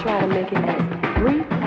I'll try to make it as brief